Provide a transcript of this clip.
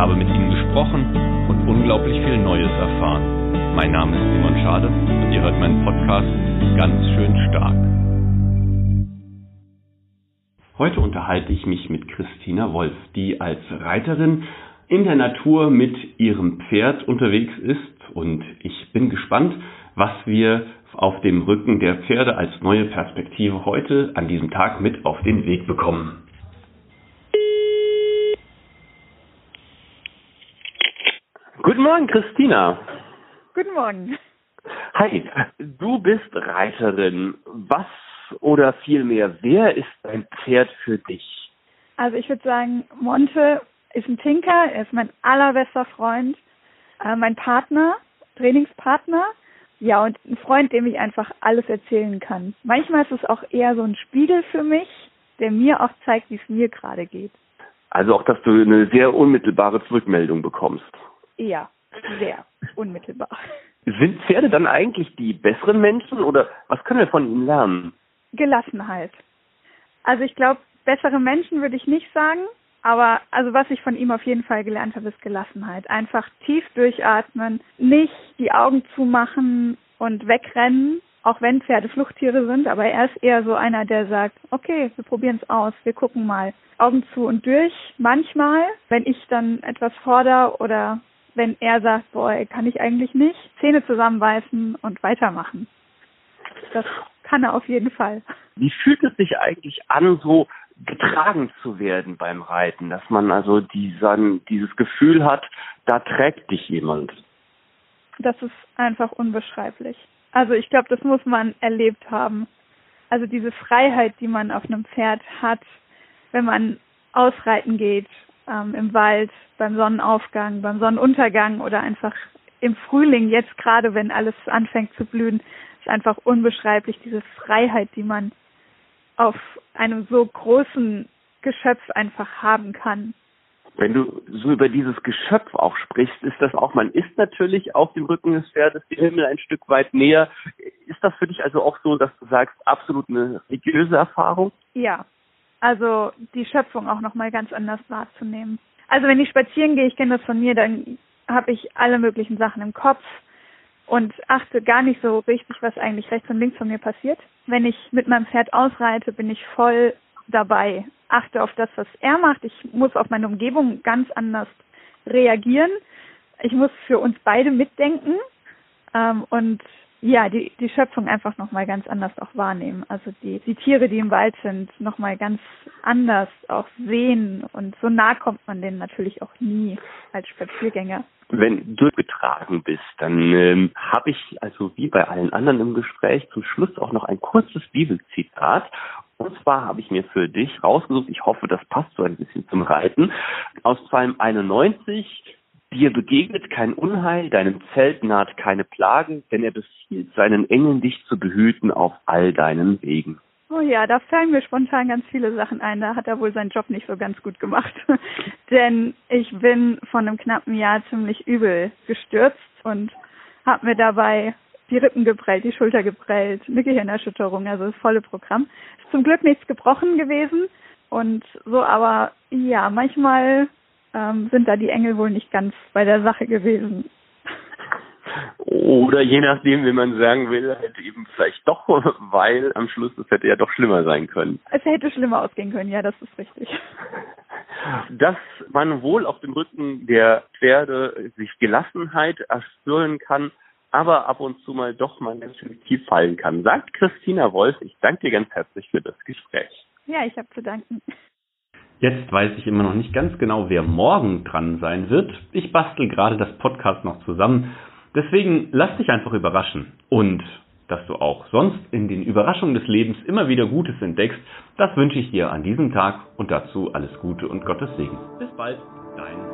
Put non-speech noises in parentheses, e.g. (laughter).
Ich habe mit ihnen gesprochen und unglaublich viel Neues erfahren. Mein Name ist Simon Schade und ihr hört meinen Podcast ganz schön stark. Heute unterhalte ich mich mit Christina Wolf, die als Reiterin in der Natur mit ihrem Pferd unterwegs ist und ich bin gespannt, was wir auf dem Rücken der Pferde als neue Perspektive heute an diesem Tag mit auf den Weg bekommen. Guten Morgen, Christina. Guten Morgen. Hi, du bist Reiterin. Was oder vielmehr, wer ist dein Pferd für dich? Also ich würde sagen, Monte ist ein Tinker, er ist mein allerbester Freund, äh, mein Partner, Trainingspartner, ja, und ein Freund, dem ich einfach alles erzählen kann. Manchmal ist es auch eher so ein Spiegel für mich, der mir auch zeigt, wie es mir gerade geht. Also auch, dass du eine sehr unmittelbare Zurückmeldung bekommst. Ja, sehr unmittelbar. Sind Pferde dann eigentlich die besseren Menschen oder was können wir von ihnen lernen? Gelassenheit. Also ich glaube, bessere Menschen würde ich nicht sagen, aber also was ich von ihm auf jeden Fall gelernt habe, ist Gelassenheit. Einfach tief durchatmen, nicht die Augen zumachen und wegrennen, auch wenn Pferde Fluchttiere sind, aber er ist eher so einer, der sagt, okay, wir probieren es aus, wir gucken mal. Augen zu und durch. Manchmal, wenn ich dann etwas fordere oder wenn er sagt, boah, kann ich eigentlich nicht, Zähne zusammenbeißen und weitermachen. Das kann er auf jeden Fall. Wie fühlt es sich eigentlich an, so getragen zu werden beim Reiten, dass man also diesen, dieses Gefühl hat, da trägt dich jemand? Das ist einfach unbeschreiblich. Also ich glaube, das muss man erlebt haben. Also diese Freiheit, die man auf einem Pferd hat, wenn man ausreiten geht, ähm, im Wald, beim Sonnenaufgang, beim Sonnenuntergang oder einfach im Frühling, jetzt gerade, wenn alles anfängt zu blühen, ist einfach unbeschreiblich, diese Freiheit, die man auf einem so großen Geschöpf einfach haben kann. Wenn du so über dieses Geschöpf auch sprichst, ist das auch, man ist natürlich auf dem Rücken des Pferdes dem Himmel ein Stück weit näher. Ist das für dich also auch so, dass du sagst, absolut eine religiöse Erfahrung? Ja, also die Schöpfung auch nochmal ganz anders wahrzunehmen. Also wenn ich spazieren gehe, ich kenne das von mir, dann habe ich alle möglichen Sachen im Kopf und achte gar nicht so richtig, was eigentlich rechts und links von mir passiert. Wenn ich mit meinem Pferd ausreite, bin ich voll dabei, achte auf das, was er macht. Ich muss auf meine Umgebung ganz anders reagieren. Ich muss für uns beide mitdenken ähm, und ja, die, die Schöpfung einfach nochmal ganz anders auch wahrnehmen. Also die, die Tiere, die im Wald sind, nochmal ganz anders auch sehen und so nah kommt man denen natürlich auch nie als Spaziergänger. Wenn du getragen bist, dann ähm, habe ich, also wie bei allen anderen im Gespräch, zum Schluss auch noch ein kurzes Bibelzitat. Und zwar habe ich mir für dich rausgesucht, ich hoffe, das passt so ein bisschen zum Reiten, aus Psalm 91, Dir begegnet kein Unheil, deinem Zelt naht keine Plage, denn er befiehlt seinen Engeln, dich zu behüten auf all deinen Wegen. Oh ja, da fallen mir spontan ganz viele Sachen ein. Da hat er wohl seinen Job nicht so ganz gut gemacht. (laughs) denn ich bin von einem knappen Jahr ziemlich übel gestürzt und habe mir dabei die Rippen geprellt, die Schulter geprellt, eine Gehirnerschütterung, also das volle Programm. Ist zum Glück nichts gebrochen gewesen und so, aber ja, manchmal ähm, sind da die Engel wohl nicht ganz bei der Sache gewesen. Oder je nachdem, wie man sagen will, halt eben vielleicht doch, (laughs) weil am Schluss es hätte ja doch schlimmer sein können. Es hätte schlimmer ausgehen können, ja, das ist richtig. (laughs) Dass man wohl auf dem Rücken der Pferde sich Gelassenheit erspüren kann, aber ab und zu mal doch mal ganz schön tief fallen kann, sagt Christina Wolf. Ich danke dir ganz herzlich für das Gespräch. Ja, ich habe zu danken. Jetzt weiß ich immer noch nicht ganz genau, wer morgen dran sein wird. Ich bastel gerade das Podcast noch zusammen. Deswegen lass dich einfach überraschen. Und dass du auch sonst in den Überraschungen des Lebens immer wieder Gutes entdeckst, das wünsche ich dir an diesem Tag und dazu alles Gute und Gottes Segen. Bis bald, dein